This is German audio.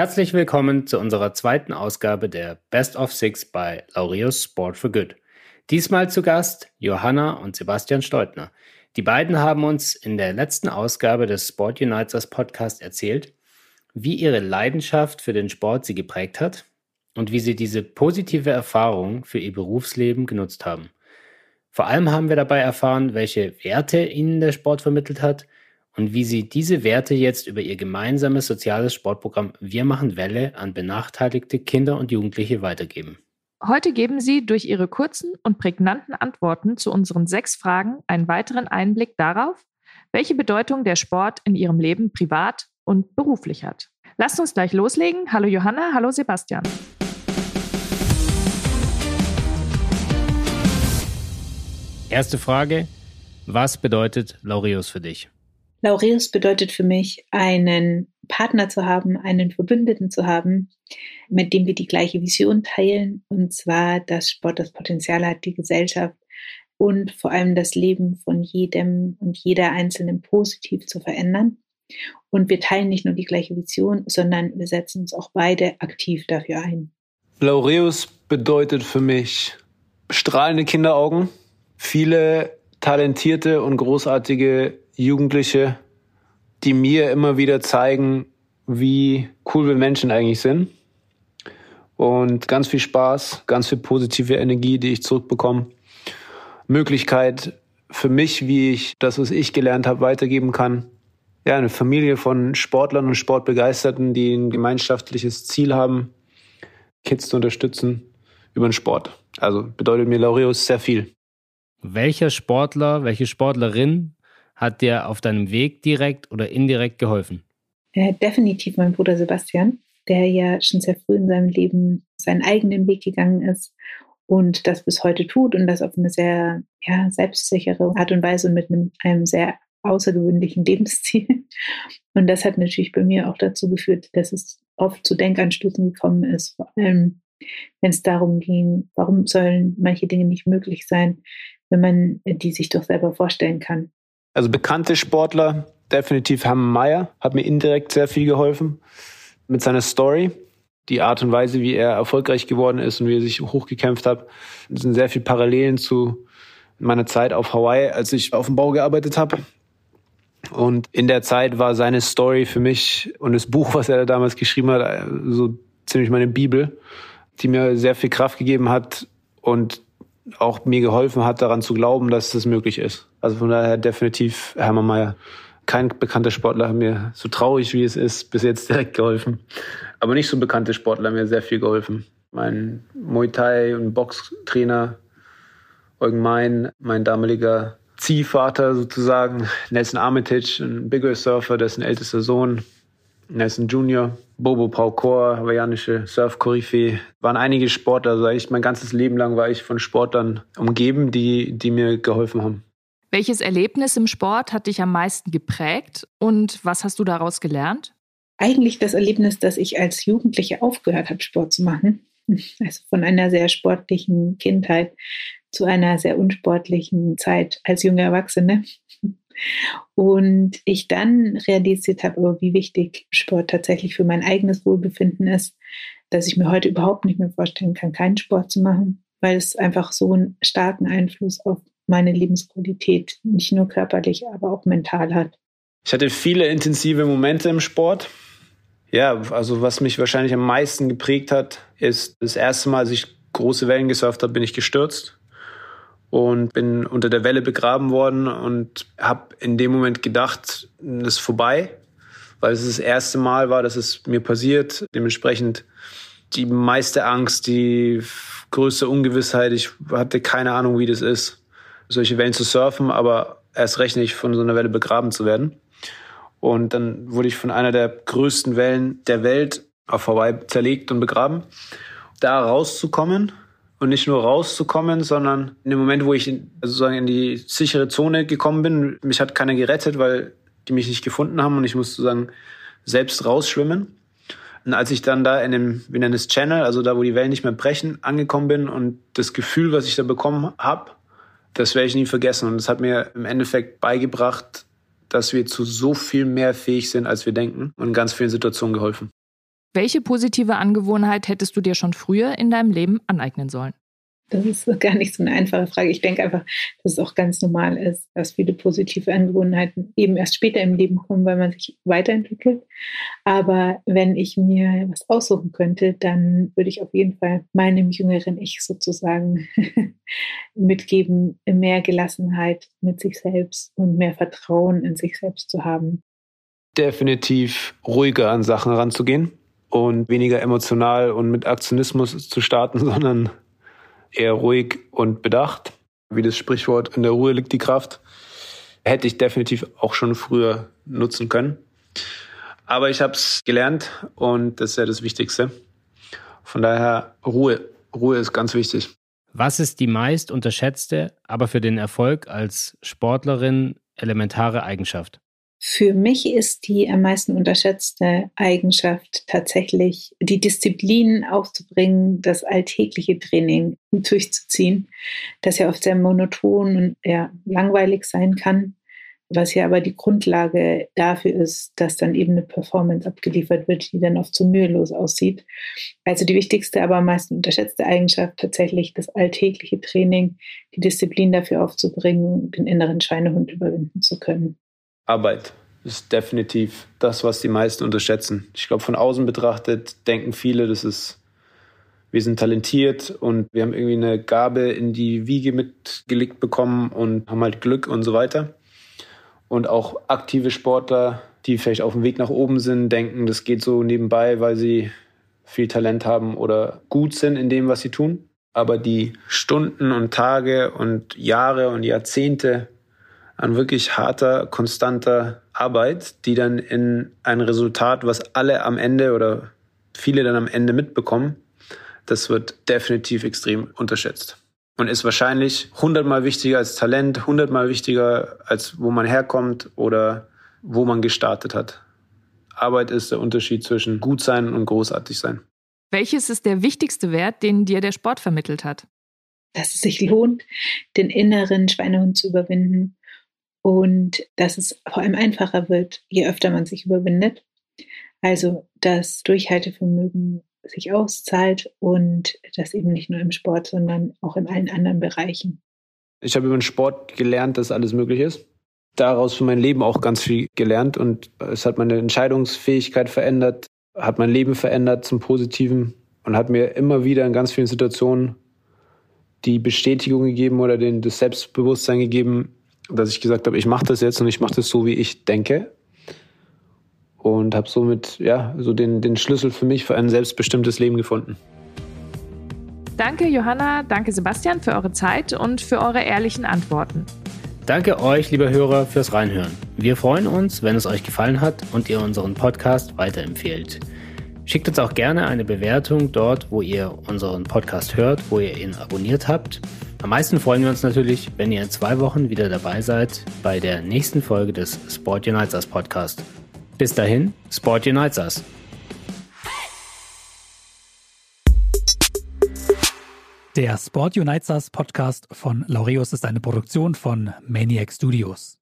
Herzlich willkommen zu unserer zweiten Ausgabe der Best of Six bei Laureus Sport for Good. Diesmal zu Gast Johanna und Sebastian Steutner. Die beiden haben uns in der letzten Ausgabe des Sport Unites Podcast erzählt, wie ihre Leidenschaft für den Sport sie geprägt hat und wie sie diese positive Erfahrung für ihr Berufsleben genutzt haben. Vor allem haben wir dabei erfahren, welche Werte ihnen der Sport vermittelt hat und wie sie diese Werte jetzt über ihr gemeinsames soziales Sportprogramm Wir machen Welle an benachteiligte Kinder und Jugendliche weitergeben. Heute geben Sie durch Ihre kurzen und prägnanten Antworten zu unseren sechs Fragen einen weiteren Einblick darauf, welche Bedeutung der Sport in Ihrem Leben privat und beruflich hat. Lasst uns gleich loslegen. Hallo Johanna, hallo Sebastian. Erste Frage. Was bedeutet Laureus für dich? Laureus bedeutet für mich, einen Partner zu haben, einen Verbündeten zu haben, mit dem wir die gleiche Vision teilen, und zwar, dass Sport das Potenzial hat, die Gesellschaft und vor allem das Leben von jedem und jeder Einzelnen positiv zu verändern. Und wir teilen nicht nur die gleiche Vision, sondern wir setzen uns auch beide aktiv dafür ein. Laureus bedeutet für mich strahlende Kinderaugen, viele talentierte und großartige Jugendliche, die mir immer wieder zeigen, wie cool wir Menschen eigentlich sind. Und ganz viel Spaß, ganz viel positive Energie, die ich zurückbekomme. Möglichkeit für mich, wie ich das, was ich gelernt habe, weitergeben kann. Ja, eine Familie von Sportlern und Sportbegeisterten, die ein gemeinschaftliches Ziel haben, Kids zu unterstützen über den Sport. Also bedeutet mir Laureus sehr viel. Welcher Sportler, welche Sportlerin hat dir auf deinem Weg direkt oder indirekt geholfen? Äh, definitiv mein Bruder Sebastian, der ja schon sehr früh in seinem Leben seinen eigenen Weg gegangen ist und das bis heute tut und das auf eine sehr ja, selbstsichere Art und Weise mit einem, einem sehr außergewöhnlichen Lebensstil. Und das hat natürlich bei mir auch dazu geführt, dass es oft zu Denkanstößen gekommen ist, vor allem wenn es darum ging, warum sollen manche Dinge nicht möglich sein, wenn man die sich doch selber vorstellen kann. Also bekannte Sportler, definitiv Hermann Mayer, hat mir indirekt sehr viel geholfen mit seiner Story. Die Art und Weise, wie er erfolgreich geworden ist und wie er sich hochgekämpft hat, das sind sehr viele Parallelen zu meiner Zeit auf Hawaii, als ich auf dem Bau gearbeitet habe. Und in der Zeit war seine Story für mich und das Buch, was er damals geschrieben hat, so ziemlich meine Bibel, die mir sehr viel Kraft gegeben hat und auch mir geholfen hat, daran zu glauben, dass das möglich ist. Also von daher definitiv Hermann Mayer. Kein bekannter Sportler hat mir, so traurig wie es ist, bis jetzt direkt geholfen. Aber nicht so bekannte Sportler haben mir sehr viel geholfen. Mein Muay Thai und Boxtrainer Eugen Mein, mein damaliger Ziehvater sozusagen, Nelson Armitage, ein Bigger Surfer, dessen ältester Sohn, Nelson Junior, Bobo Paukor, hawaiianische Surf-Koryphäe. Waren einige Sportler, also ich, mein ganzes Leben lang war ich von Sportlern umgeben, die, die mir geholfen haben. Welches Erlebnis im Sport hat dich am meisten geprägt und was hast du daraus gelernt? Eigentlich das Erlebnis, dass ich als Jugendliche aufgehört habe, Sport zu machen. Also von einer sehr sportlichen Kindheit zu einer sehr unsportlichen Zeit als junge Erwachsene. Und ich dann realisiert habe, wie wichtig Sport tatsächlich für mein eigenes Wohlbefinden ist, dass ich mir heute überhaupt nicht mehr vorstellen kann, keinen Sport zu machen, weil es einfach so einen starken Einfluss auf meine Lebensqualität, nicht nur körperlich, aber auch mental hat. Ich hatte viele intensive Momente im Sport. Ja, also was mich wahrscheinlich am meisten geprägt hat, ist das erste Mal, als ich große Wellen gesurft habe, bin ich gestürzt und bin unter der Welle begraben worden und habe in dem Moment gedacht, das ist vorbei, weil es das erste Mal war, dass es mir passiert. Dementsprechend die meiste Angst, die größte Ungewissheit. Ich hatte keine Ahnung, wie das ist, solche Wellen zu surfen, aber erst recht nicht von so einer Welle begraben zu werden. Und dann wurde ich von einer der größten Wellen der Welt auf Hawaii zerlegt und begraben. Da rauszukommen und nicht nur rauszukommen, sondern in dem Moment, wo ich in, also sozusagen in die sichere Zone gekommen bin, mich hat keiner gerettet, weil die mich nicht gefunden haben und ich musste sozusagen selbst rausschwimmen. Und als ich dann da in dem, wir nennen es Channel, also da, wo die Wellen nicht mehr brechen, angekommen bin und das Gefühl, was ich da bekommen habe, das werde ich nie vergessen. Und das hat mir im Endeffekt beigebracht, dass wir zu so viel mehr fähig sind, als wir denken und in ganz vielen Situationen geholfen. Welche positive Angewohnheit hättest du dir schon früher in deinem Leben aneignen sollen? Das ist gar nicht so eine einfache Frage. Ich denke einfach, dass es auch ganz normal ist, dass viele positive Angewohnheiten eben erst später im Leben kommen, weil man sich weiterentwickelt. Aber wenn ich mir was aussuchen könnte, dann würde ich auf jeden Fall meinem jüngeren Ich sozusagen mitgeben, mehr Gelassenheit mit sich selbst und mehr Vertrauen in sich selbst zu haben. Definitiv ruhiger an Sachen ranzugehen und weniger emotional und mit Aktionismus zu starten, sondern eher ruhig und bedacht. Wie das Sprichwort, in der Ruhe liegt die Kraft. Hätte ich definitiv auch schon früher nutzen können. Aber ich habe es gelernt und das ist ja das Wichtigste. Von daher Ruhe. Ruhe ist ganz wichtig. Was ist die meist unterschätzte, aber für den Erfolg als Sportlerin elementare Eigenschaft? Für mich ist die am meisten unterschätzte Eigenschaft tatsächlich die Disziplin aufzubringen, das alltägliche Training durchzuziehen, das ja oft sehr monoton und eher langweilig sein kann, was ja aber die Grundlage dafür ist, dass dann eben eine Performance abgeliefert wird, die dann oft so mühelos aussieht. Also die wichtigste, aber am meisten unterschätzte Eigenschaft tatsächlich das alltägliche Training, die Disziplin dafür aufzubringen, den inneren Schweinehund überwinden zu können. Arbeit ist definitiv das, was die meisten unterschätzen. Ich glaube, von außen betrachtet denken viele, das ist, wir sind talentiert und wir haben irgendwie eine Gabe in die Wiege mitgelegt bekommen und haben halt Glück und so weiter. Und auch aktive Sportler, die vielleicht auf dem Weg nach oben sind, denken, das geht so nebenbei, weil sie viel Talent haben oder gut sind in dem, was sie tun. Aber die Stunden und Tage und Jahre und Jahrzehnte an wirklich harter, konstanter Arbeit, die dann in ein Resultat, was alle am Ende oder viele dann am Ende mitbekommen, das wird definitiv extrem unterschätzt. Und ist wahrscheinlich hundertmal wichtiger als Talent, hundertmal wichtiger als wo man herkommt oder wo man gestartet hat. Arbeit ist der Unterschied zwischen gut sein und großartig sein. Welches ist der wichtigste Wert, den dir der Sport vermittelt hat? Dass es sich lohnt, den inneren Schweinehund zu überwinden und dass es vor allem einfacher wird, je öfter man sich überwindet. Also das Durchhaltevermögen sich auszahlt und das eben nicht nur im Sport, sondern auch in allen anderen Bereichen. Ich habe über den Sport gelernt, dass alles möglich ist. Daraus für mein Leben auch ganz viel gelernt und es hat meine Entscheidungsfähigkeit verändert, hat mein Leben verändert zum Positiven und hat mir immer wieder in ganz vielen Situationen die Bestätigung gegeben oder den, das Selbstbewusstsein gegeben, dass ich gesagt habe, ich mache das jetzt und ich mache das so, wie ich denke. Und habe somit ja, so den, den Schlüssel für mich für ein selbstbestimmtes Leben gefunden. Danke Johanna, danke Sebastian für eure Zeit und für eure ehrlichen Antworten. Danke euch, liebe Hörer, fürs Reinhören. Wir freuen uns, wenn es euch gefallen hat und ihr unseren Podcast weiterempfehlt. Schickt uns auch gerne eine Bewertung dort, wo ihr unseren Podcast hört, wo ihr ihn abonniert habt. Am meisten freuen wir uns natürlich, wenn ihr in zwei Wochen wieder dabei seid bei der nächsten Folge des Sport Unites Us Podcast. Bis dahin, Sport Unites Us. Der Sport Unites Us Podcast von Laureus ist eine Produktion von Maniac Studios.